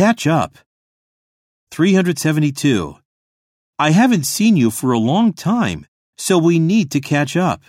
Catch up. 372. I haven't seen you for a long time, so we need to catch up.